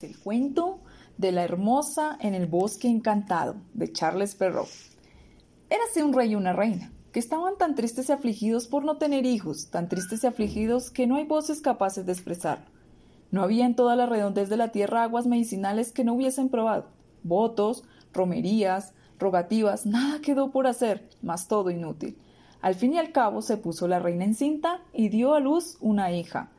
El cuento de la hermosa en el bosque encantado de Charles Perrault. Érase un rey y una reina, que estaban tan tristes y afligidos por no tener hijos, tan tristes y afligidos que no hay voces capaces de expresarlo. No había en toda la redondez de la tierra aguas medicinales que no hubiesen probado. Votos, romerías, rogativas, nada quedó por hacer, mas todo inútil. Al fin y al cabo se puso la reina encinta y dio a luz una hija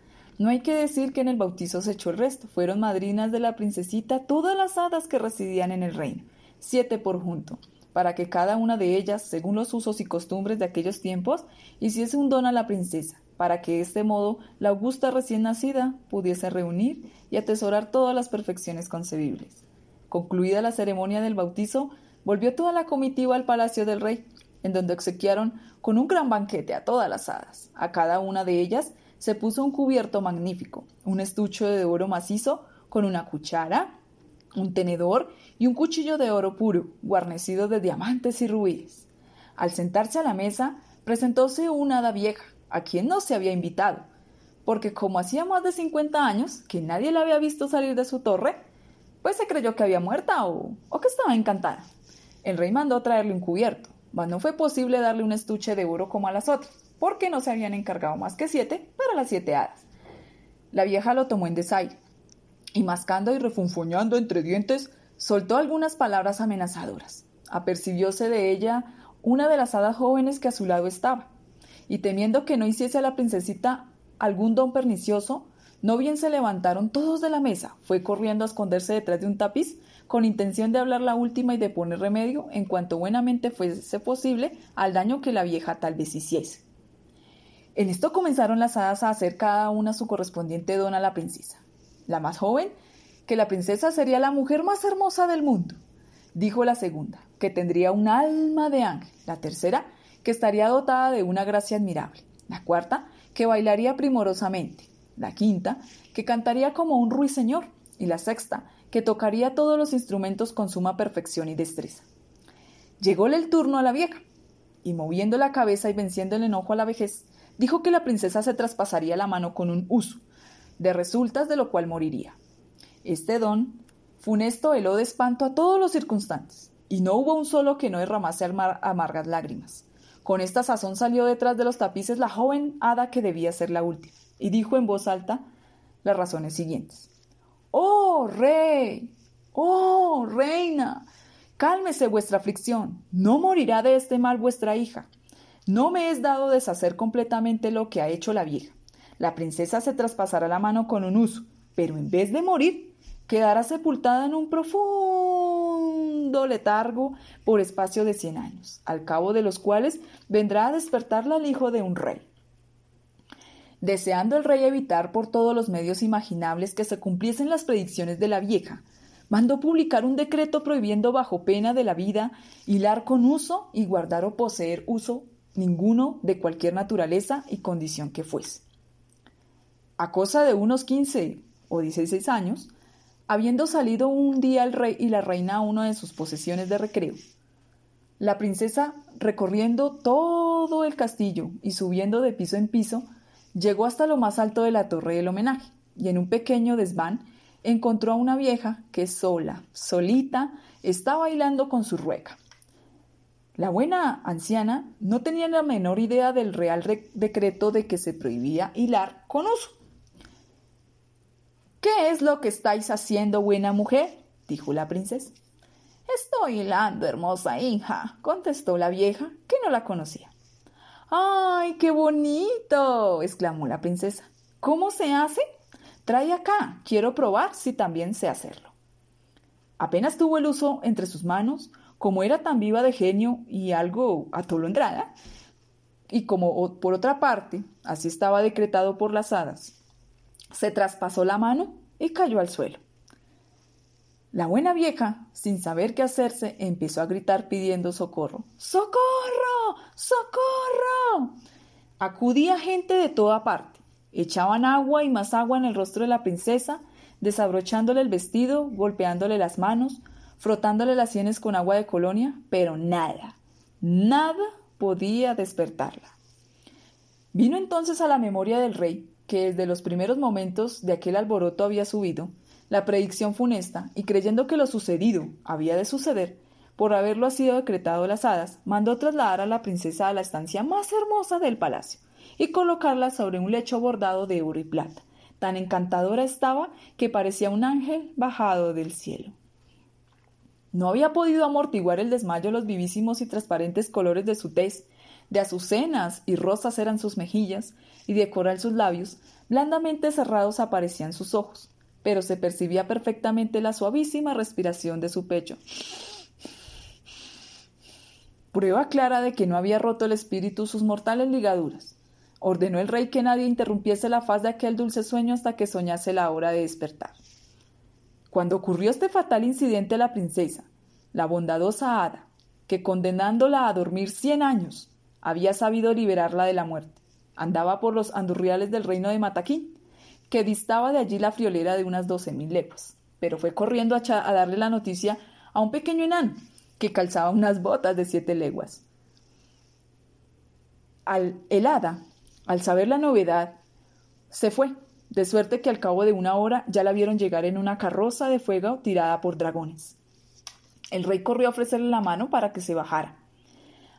no hay que decir que en el bautizo se echó el resto. Fueron madrinas de la princesita todas las hadas que residían en el reino, siete por junto, para que cada una de ellas, según los usos y costumbres de aquellos tiempos, hiciese un don a la princesa, para que de este modo la augusta recién nacida pudiese reunir y atesorar todas las perfecciones concebibles. Concluida la ceremonia del bautizo, volvió toda la comitiva al palacio del rey, en donde obsequiaron con un gran banquete a todas las hadas. A cada una de ellas se puso un cubierto magnífico, un estuche de oro macizo con una cuchara, un tenedor y un cuchillo de oro puro, guarnecido de diamantes y rubíes. Al sentarse a la mesa, presentóse una hada vieja, a quien no se había invitado, porque como hacía más de cincuenta años que nadie la había visto salir de su torre, pues se creyó que había muerta o que estaba encantada. El rey mandó traerle un cubierto, mas no fue posible darle un estuche de oro como a las otras porque no se habían encargado más que siete para las siete hadas. La vieja lo tomó en desaire, y mascando y refunfuñando entre dientes, soltó algunas palabras amenazadoras. Apercibióse de ella una de las hadas jóvenes que a su lado estaba, y temiendo que no hiciese a la princesita algún don pernicioso, no bien se levantaron todos de la mesa, fue corriendo a esconderse detrás de un tapiz, con intención de hablar la última y de poner remedio, en cuanto buenamente fuese posible, al daño que la vieja tal vez hiciese. En esto comenzaron las hadas a hacer cada una su correspondiente don a la princesa. La más joven, que la princesa sería la mujer más hermosa del mundo. Dijo la segunda, que tendría un alma de ángel. La tercera, que estaría dotada de una gracia admirable. La cuarta, que bailaría primorosamente. La quinta, que cantaría como un ruiseñor. Y la sexta, que tocaría todos los instrumentos con suma perfección y destreza. Llególe el turno a la vieja, y moviendo la cabeza y venciendo el enojo a la vejez, dijo que la princesa se traspasaría la mano con un uso, de resultas de lo cual moriría. Este don funesto heló de espanto a todos los circunstantes, y no hubo un solo que no derramase amargas lágrimas. Con esta sazón salió detrás de los tapices la joven hada que debía ser la última, y dijo en voz alta las razones siguientes. ¡Oh, rey! ¡Oh, reina! Cálmese vuestra aflicción. No morirá de este mal vuestra hija. No me es dado deshacer completamente lo que ha hecho la vieja. La princesa se traspasará la mano con un uso, pero en vez de morir, quedará sepultada en un profundo letargo por espacio de cien años, al cabo de los cuales vendrá a despertarla el hijo de un rey. Deseando el rey evitar por todos los medios imaginables que se cumpliesen las predicciones de la vieja, mandó publicar un decreto prohibiendo bajo pena de la vida hilar con uso y guardar o poseer uso ninguno de cualquier naturaleza y condición que fuese. A cosa de unos quince o dieciséis años, habiendo salido un día el rey y la reina a una de sus posesiones de recreo, la princesa, recorriendo todo el castillo y subiendo de piso en piso, llegó hasta lo más alto de la torre del homenaje, y en un pequeño desván encontró a una vieja que sola, solita, está bailando con su rueca. La buena anciana no tenía la menor idea del real decreto de que se prohibía hilar con uso. ¿Qué es lo que estáis haciendo, buena mujer? dijo la princesa. Estoy hilando, hermosa hija, contestó la vieja, que no la conocía. ¡Ay, qué bonito! exclamó la princesa. ¿Cómo se hace? Trae acá, quiero probar si también sé hacerlo. Apenas tuvo el uso entre sus manos, como era tan viva de genio y algo atolondrada, y como por otra parte, así estaba decretado por las hadas, se traspasó la mano y cayó al suelo. La buena vieja, sin saber qué hacerse, empezó a gritar pidiendo socorro. ¡Socorro! ¡Socorro! Acudía gente de toda parte. Echaban agua y más agua en el rostro de la princesa, desabrochándole el vestido, golpeándole las manos, frotándole las sienes con agua de colonia, pero nada, nada podía despertarla. Vino entonces a la memoria del rey, que desde los primeros momentos de aquel alboroto había subido, la predicción funesta, y creyendo que lo sucedido había de suceder, por haberlo sido decretado las hadas, mandó trasladar a la princesa a la estancia más hermosa del palacio y colocarla sobre un lecho bordado de oro y plata. Tan encantadora estaba que parecía un ángel bajado del cielo. No había podido amortiguar el desmayo los vivísimos y transparentes colores de su tez, de azucenas y rosas eran sus mejillas, y de coral sus labios, blandamente cerrados aparecían sus ojos, pero se percibía perfectamente la suavísima respiración de su pecho. Prueba clara de que no había roto el espíritu sus mortales ligaduras. Ordenó el rey que nadie interrumpiese la faz de aquel dulce sueño hasta que soñase la hora de despertar. Cuando ocurrió este fatal incidente, la princesa, la bondadosa hada, que condenándola a dormir cien años, había sabido liberarla de la muerte, andaba por los andurriales del reino de Mataquín, que distaba de allí la friolera de unas doce mil lepas, pero fue corriendo a, a darle la noticia a un pequeño enano, que calzaba unas botas de siete leguas. Al, el hada al saber la novedad, se fue, de suerte que al cabo de una hora ya la vieron llegar en una carroza de fuego tirada por dragones. El rey corrió a ofrecerle la mano para que se bajara.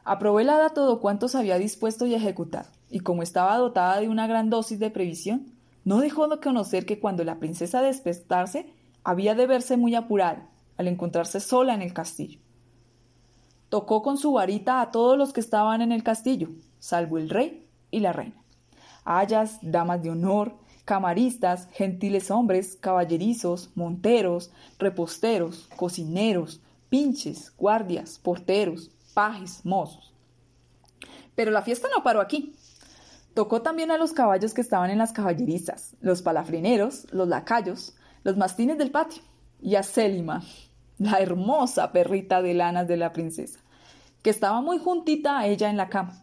Aprobó todo cuanto se había dispuesto y ejecutado, y como estaba dotada de una gran dosis de previsión, no dejó de conocer que cuando la princesa despertase había de verse muy apurada al encontrarse sola en el castillo. Tocó con su varita a todos los que estaban en el castillo, salvo el rey y la reina. Hayas, damas de honor, camaristas, gentiles hombres, caballerizos, monteros, reposteros, cocineros, pinches, guardias, porteros, pajes, mozos. Pero la fiesta no paró aquí. Tocó también a los caballos que estaban en las caballerizas, los palafreneros, los lacayos, los mastines del patio, y a Célima, la hermosa perrita de lanas de la princesa, que estaba muy juntita a ella en la cama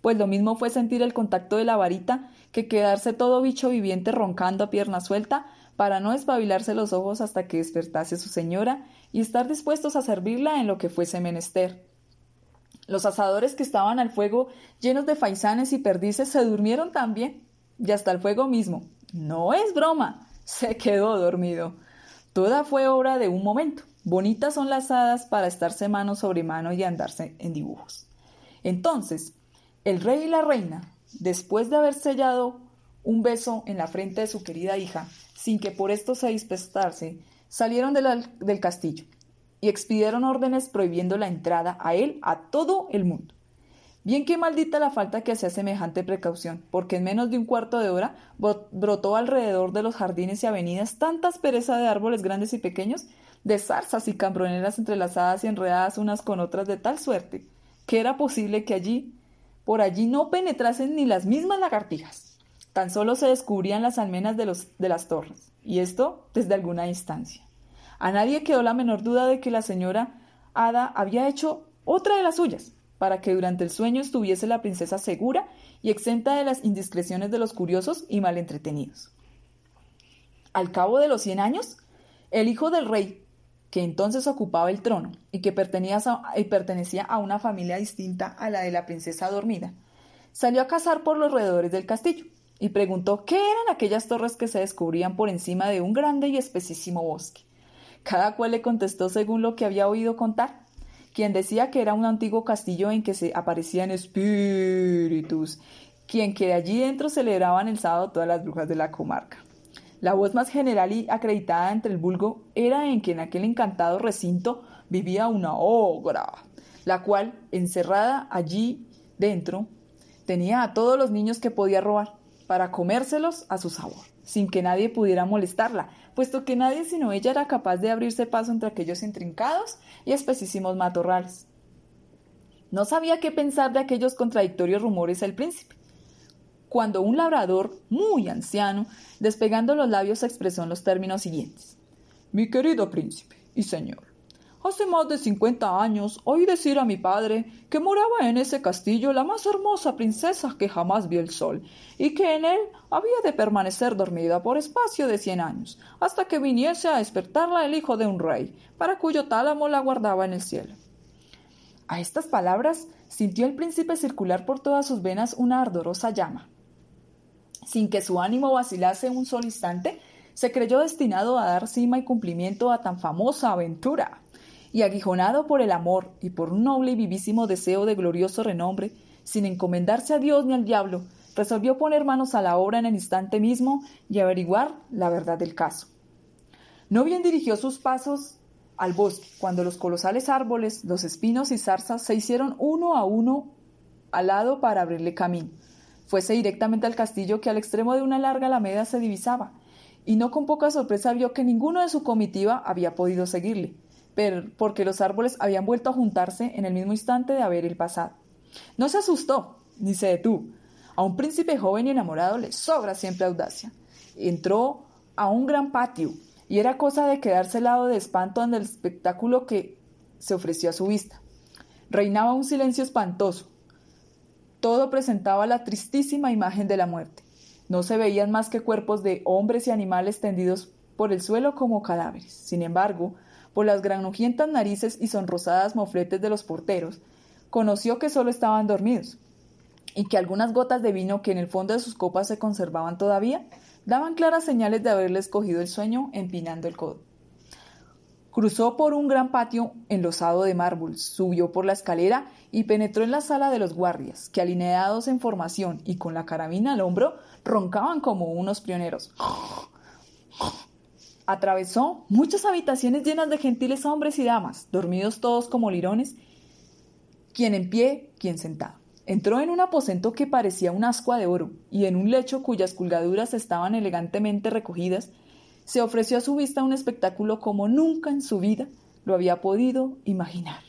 pues lo mismo fue sentir el contacto de la varita que quedarse todo bicho viviente roncando a pierna suelta para no espabilarse los ojos hasta que despertase su señora y estar dispuestos a servirla en lo que fuese menester. Los asadores que estaban al fuego llenos de faisanes y perdices se durmieron también, y hasta el fuego mismo. No es broma, se quedó dormido. Toda fue obra de un momento. Bonitas son las hadas para estarse mano sobre mano y andarse en dibujos. Entonces, el rey y la reina, después de haber sellado un beso en la frente de su querida hija, sin que por esto se dispersase, salieron del castillo y expidieron órdenes prohibiendo la entrada a él a todo el mundo. Bien que maldita la falta que hacía semejante precaución, porque en menos de un cuarto de hora brotó alrededor de los jardines y avenidas tanta aspereza de árboles grandes y pequeños, de zarzas y cambroneras entrelazadas y enredadas unas con otras de tal suerte, que era posible que allí por allí no penetrasen ni las mismas lagartijas. Tan solo se descubrían las almenas de, los, de las torres, y esto desde alguna distancia. A nadie quedó la menor duda de que la señora Ada había hecho otra de las suyas, para que durante el sueño estuviese la princesa segura y exenta de las indiscreciones de los curiosos y mal entretenidos. Al cabo de los cien años, el hijo del rey, que entonces ocupaba el trono y que pertenecía a una familia distinta a la de la princesa dormida, salió a cazar por los alrededores del castillo y preguntó qué eran aquellas torres que se descubrían por encima de un grande y espesísimo bosque. Cada cual le contestó según lo que había oído contar, quien decía que era un antiguo castillo en que se aparecían espíritus, quien que de allí dentro celebraban el sábado todas las brujas de la comarca. La voz más general y acreditada entre el vulgo era en que en aquel encantado recinto vivía una ogra, la cual, encerrada allí dentro, tenía a todos los niños que podía robar para comérselos a su sabor, sin que nadie pudiera molestarla, puesto que nadie sino ella era capaz de abrirse paso entre aquellos intrincados y espesísimos matorrales. No sabía qué pensar de aquellos contradictorios rumores el príncipe, cuando un labrador muy anciano, despegando los labios, expresó en los términos siguientes. Mi querido príncipe y señor, hace más de cincuenta años oí decir a mi padre que moraba en ese castillo la más hermosa princesa que jamás vio el sol, y que en él había de permanecer dormida por espacio de cien años, hasta que viniese a despertarla el hijo de un rey, para cuyo tálamo la guardaba en el cielo. A estas palabras sintió el príncipe circular por todas sus venas una ardorosa llama sin que su ánimo vacilase un solo instante, se creyó destinado a dar cima y cumplimiento a tan famosa aventura, y aguijonado por el amor y por un noble y vivísimo deseo de glorioso renombre, sin encomendarse a Dios ni al diablo, resolvió poner manos a la obra en el instante mismo y averiguar la verdad del caso. No bien dirigió sus pasos al bosque, cuando los colosales árboles, los espinos y zarzas se hicieron uno a uno al lado para abrirle camino. Fuese directamente al castillo que al extremo de una larga alameda se divisaba, y no con poca sorpresa vio que ninguno de su comitiva había podido seguirle, pero porque los árboles habían vuelto a juntarse en el mismo instante de haber el pasado. No se asustó, ni se detuvo. A un príncipe joven y enamorado le sobra siempre audacia. Entró a un gran patio, y era cosa de quedarse lado de espanto ante el espectáculo que se ofreció a su vista. Reinaba un silencio espantoso. Todo presentaba la tristísima imagen de la muerte. No se veían más que cuerpos de hombres y animales tendidos por el suelo como cadáveres. Sin embargo, por las granujientas narices y sonrosadas mofletes de los porteros, conoció que solo estaban dormidos, y que algunas gotas de vino que en el fondo de sus copas se conservaban todavía, daban claras señales de haberles cogido el sueño empinando el codo. Cruzó por un gran patio enlosado de mármol, subió por la escalera y penetró en la sala de los guardias, que alineados en formación y con la carabina al hombro, roncaban como unos pioneros. Atravesó muchas habitaciones llenas de gentiles hombres y damas, dormidos todos como lirones, quien en pie, quien sentado. Entró en un aposento que parecía un ascua de oro, y en un lecho cuyas colgaduras estaban elegantemente recogidas, se ofreció a su vista un espectáculo como nunca en su vida lo había podido imaginar.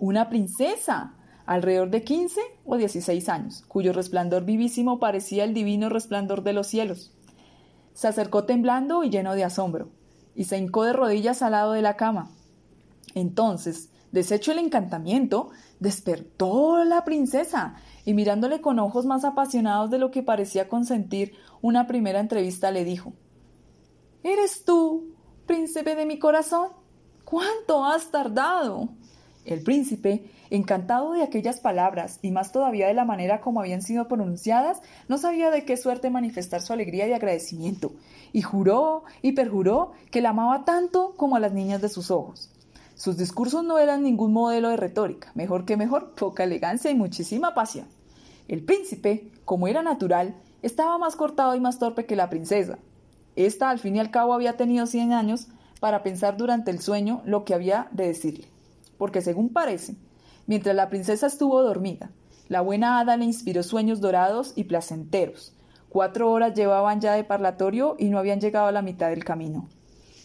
Una princesa, alrededor de quince o dieciséis años, cuyo resplandor vivísimo parecía el divino resplandor de los cielos. Se acercó temblando y lleno de asombro, y se hincó de rodillas al lado de la cama. Entonces, deshecho el encantamiento, Despertó la princesa y mirándole con ojos más apasionados de lo que parecía consentir una primera entrevista le dijo ¿Eres tú, príncipe de mi corazón? ¿Cuánto has tardado? El príncipe, encantado de aquellas palabras y más todavía de la manera como habían sido pronunciadas, no sabía de qué suerte manifestar su alegría y agradecimiento, y juró y perjuró que la amaba tanto como a las niñas de sus ojos. Sus discursos no eran ningún modelo de retórica, mejor que mejor, poca elegancia y muchísima pasión. El príncipe, como era natural, estaba más cortado y más torpe que la princesa. Esta, al fin y al cabo, había tenido cien años para pensar durante el sueño lo que había de decirle. Porque, según parece, mientras la princesa estuvo dormida, la buena hada le inspiró sueños dorados y placenteros. Cuatro horas llevaban ya de parlatorio y no habían llegado a la mitad del camino.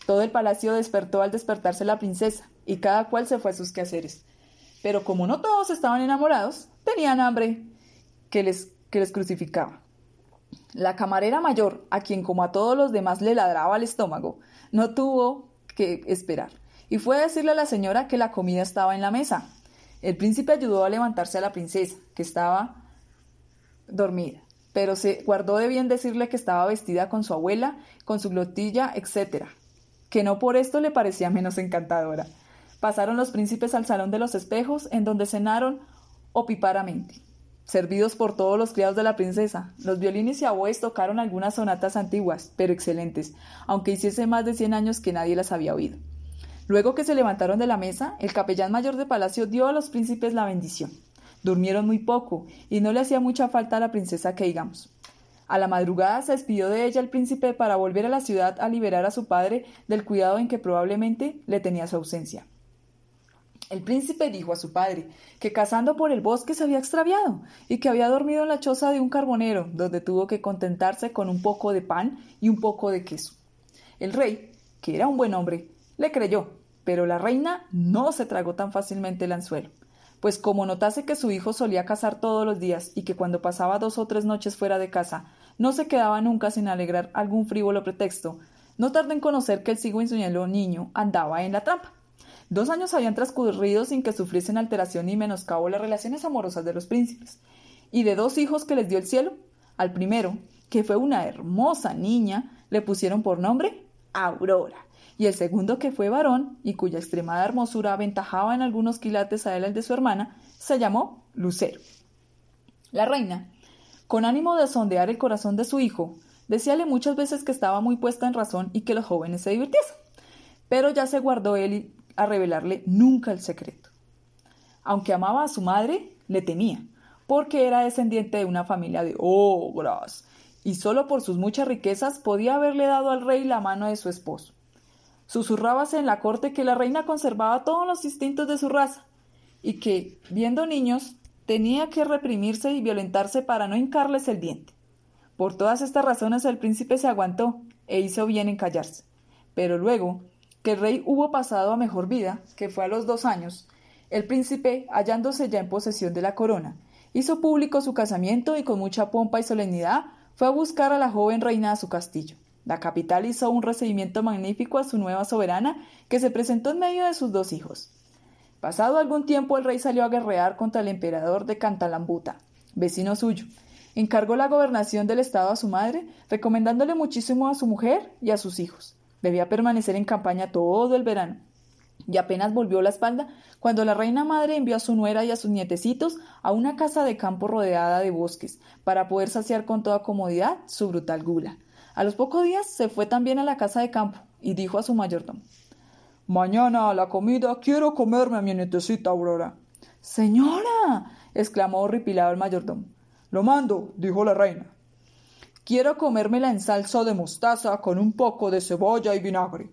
Todo el palacio despertó al despertarse la princesa, y cada cual se fue a sus quehaceres. Pero como no todos estaban enamorados, tenían hambre que les, que les crucificaba. La camarera mayor, a quien como a todos los demás le ladraba el estómago, no tuvo que esperar, y fue a decirle a la señora que la comida estaba en la mesa. El príncipe ayudó a levantarse a la princesa, que estaba dormida, pero se guardó de bien decirle que estaba vestida con su abuela, con su glotilla, etc., que no por esto le parecía menos encantadora. Pasaron los príncipes al salón de los espejos, en donde cenaron opiparamente, servidos por todos los criados de la princesa. Los violines y aboes tocaron algunas sonatas antiguas, pero excelentes, aunque hiciese más de cien años que nadie las había oído. Luego que se levantaron de la mesa, el capellán mayor de palacio dio a los príncipes la bendición. Durmieron muy poco, y no le hacía mucha falta a la princesa que digamos. A la madrugada se despidió de ella el príncipe para volver a la ciudad a liberar a su padre del cuidado en que probablemente le tenía su ausencia. El príncipe dijo a su padre que cazando por el bosque se había extraviado y que había dormido en la choza de un carbonero, donde tuvo que contentarse con un poco de pan y un poco de queso. El rey, que era un buen hombre, le creyó, pero la reina no se tragó tan fácilmente el anzuelo, pues como notase que su hijo solía cazar todos los días y que cuando pasaba dos o tres noches fuera de casa no se quedaba nunca sin alegrar algún frívolo pretexto, no tardó en conocer que el cigüeñuelo niño andaba en la trampa Dos años habían transcurrido sin que sufriesen alteración ni menoscabo las relaciones amorosas de los príncipes. Y de dos hijos que les dio el cielo, al primero, que fue una hermosa niña, le pusieron por nombre Aurora. Y el segundo, que fue varón y cuya extremada hermosura aventajaba en algunos quilates a él el de su hermana, se llamó Lucero. La reina, con ánimo de sondear el corazón de su hijo, Decíale muchas veces que estaba muy puesta en razón y que los jóvenes se divirtiesen. Pero ya se guardó él a revelarle nunca el secreto. Aunque amaba a su madre, le temía, porque era descendiente de una familia de ogras, y solo por sus muchas riquezas podía haberle dado al rey la mano de su esposo. Susurrábase en la corte que la reina conservaba todos los instintos de su raza, y que, viendo niños, tenía que reprimirse y violentarse para no hincarles el diente. Por todas estas razones el príncipe se aguantó e hizo bien en callarse. Pero luego, que el rey hubo pasado a mejor vida, que fue a los dos años, el príncipe, hallándose ya en posesión de la corona, hizo público su casamiento y con mucha pompa y solemnidad fue a buscar a la joven reina a su castillo. La capital hizo un recibimiento magnífico a su nueva soberana, que se presentó en medio de sus dos hijos. Pasado algún tiempo el rey salió a guerrear contra el emperador de Cantalambuta, vecino suyo. Encargó la gobernación del estado a su madre, recomendándole muchísimo a su mujer y a sus hijos. Debía permanecer en campaña todo el verano. Y apenas volvió la espalda cuando la reina madre envió a su nuera y a sus nietecitos a una casa de campo rodeada de bosques, para poder saciar con toda comodidad su brutal gula. A los pocos días se fue también a la casa de campo y dijo a su mayordomo Mañana a la comida quiero comerme a mi nietecita Aurora. Señora. exclamó horripilado el mayordomo. Lo mando, dijo la reina. Quiero comérmela en salsa de mostaza con un poco de cebolla y vinagre.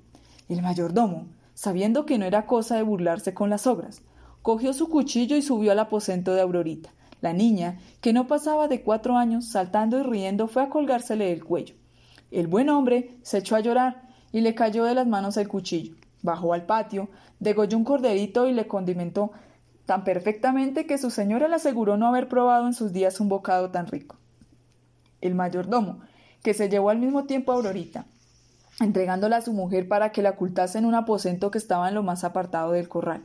El mayordomo, sabiendo que no era cosa de burlarse con las obras, cogió su cuchillo y subió al aposento de Aurorita. La niña, que no pasaba de cuatro años, saltando y riendo, fue a colgársele del cuello. El buen hombre se echó a llorar y le cayó de las manos el cuchillo. Bajó al patio, degolló un corderito y le condimentó tan perfectamente que su señora le aseguró no haber probado en sus días un bocado tan rico. El mayordomo, que se llevó al mismo tiempo a Aurorita, entregándola a su mujer para que la ocultase en un aposento que estaba en lo más apartado del corral.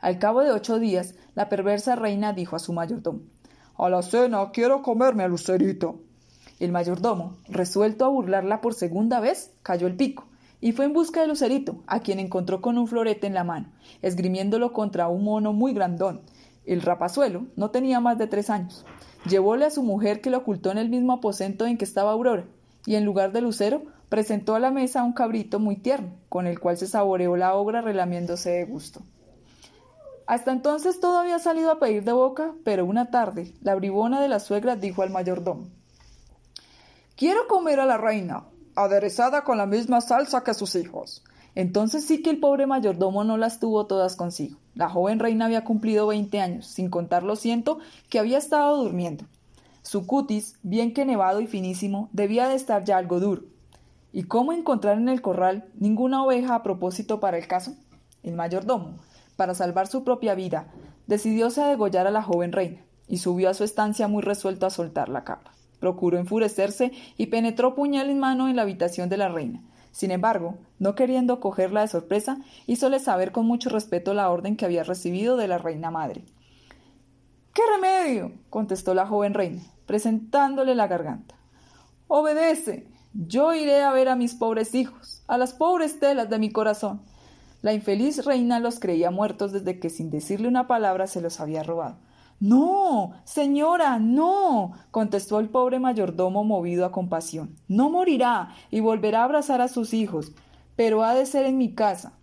Al cabo de ocho días, la perversa reina dijo a su mayordomo A la cena quiero comerme a Lucerito. El mayordomo, resuelto a burlarla por segunda vez, cayó el pico y fue en busca de Lucerito, a quien encontró con un florete en la mano, esgrimiéndolo contra un mono muy grandón. El rapazuelo no tenía más de tres años. Llevóle a su mujer que lo ocultó en el mismo aposento en que estaba Aurora, y en lugar de Lucero presentó a la mesa un cabrito muy tierno, con el cual se saboreó la obra relamiéndose de gusto. Hasta entonces todo había salido a pedir de boca, pero una tarde la bribona de la suegra dijo al mayordomo Quiero comer a la reina, aderezada con la misma salsa que sus hijos. Entonces sí que el pobre mayordomo no las tuvo todas consigo. La joven reina había cumplido veinte años, sin contar lo ciento que había estado durmiendo. Su cutis, bien que nevado y finísimo, debía de estar ya algo duro. ¿Y cómo encontrar en el corral ninguna oveja a propósito para el caso? El mayordomo, para salvar su propia vida, decidióse a degollar a la joven reina, y subió a su estancia muy resuelto a soltar la capa. Procuró enfurecerse y penetró puñal en mano en la habitación de la reina. Sin embargo, no queriendo cogerla de sorpresa, hízole saber con mucho respeto la orden que había recibido de la reina madre. ¿Qué remedio? contestó la joven reina, presentándole la garganta. Obedece. Yo iré a ver a mis pobres hijos, a las pobres telas de mi corazón. La infeliz reina los creía muertos desde que sin decirle una palabra se los había robado. No, señora, no, contestó el pobre mayordomo movido a compasión. No morirá y volverá a abrazar a sus hijos, pero ha de ser en mi casa,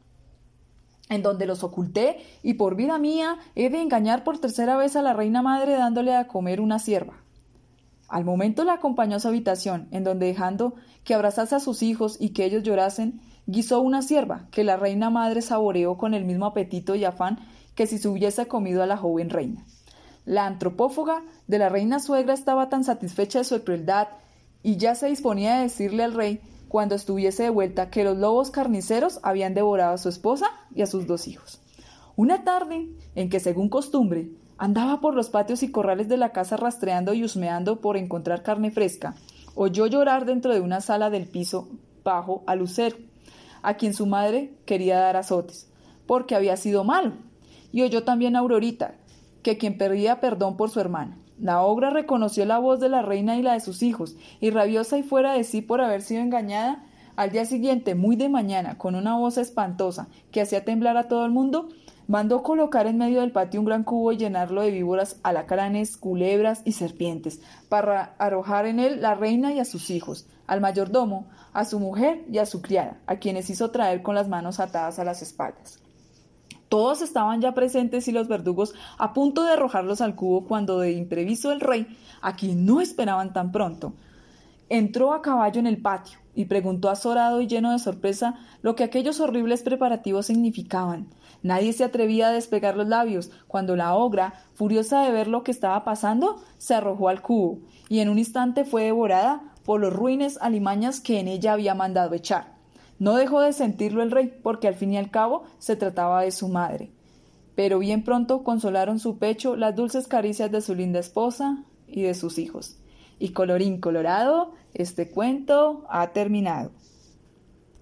en donde los oculté, y por vida mía he de engañar por tercera vez a la reina madre dándole a comer una sierva. Al momento la acompañó a su habitación, en donde dejando que abrazase a sus hijos y que ellos llorasen, guisó una sierva, que la reina madre saboreó con el mismo apetito y afán que si se hubiese comido a la joven reina. La antropófaga de la reina suegra estaba tan satisfecha de su crueldad y ya se disponía a decirle al rey, cuando estuviese de vuelta, que los lobos carniceros habían devorado a su esposa y a sus dos hijos. Una tarde, en que según costumbre, andaba por los patios y corrales de la casa rastreando y husmeando por encontrar carne fresca, oyó llorar dentro de una sala del piso bajo a Lucero, a quien su madre quería dar azotes, porque había sido malo, y oyó también a Aurorita, que quien pedía perdón por su hermana. La ogra reconoció la voz de la reina y la de sus hijos, y rabiosa y fuera de sí por haber sido engañada, al día siguiente, muy de mañana, con una voz espantosa que hacía temblar a todo el mundo, Mandó colocar en medio del patio un gran cubo y llenarlo de víboras, alacranes, culebras y serpientes, para arrojar en él la reina y a sus hijos, al mayordomo, a su mujer y a su criada, a quienes hizo traer con las manos atadas a las espaldas. Todos estaban ya presentes y los verdugos a punto de arrojarlos al cubo cuando de imprevisto el rey, a quien no esperaban tan pronto, entró a caballo en el patio y preguntó azorado y lleno de sorpresa lo que aquellos horribles preparativos significaban. Nadie se atrevía a despegar los labios, cuando la ogra, furiosa de ver lo que estaba pasando, se arrojó al cubo, y en un instante fue devorada por los ruines alimañas que en ella había mandado echar. No dejó de sentirlo el rey, porque al fin y al cabo se trataba de su madre. Pero bien pronto consolaron su pecho las dulces caricias de su linda esposa y de sus hijos. Y colorín colorado, este cuento ha terminado.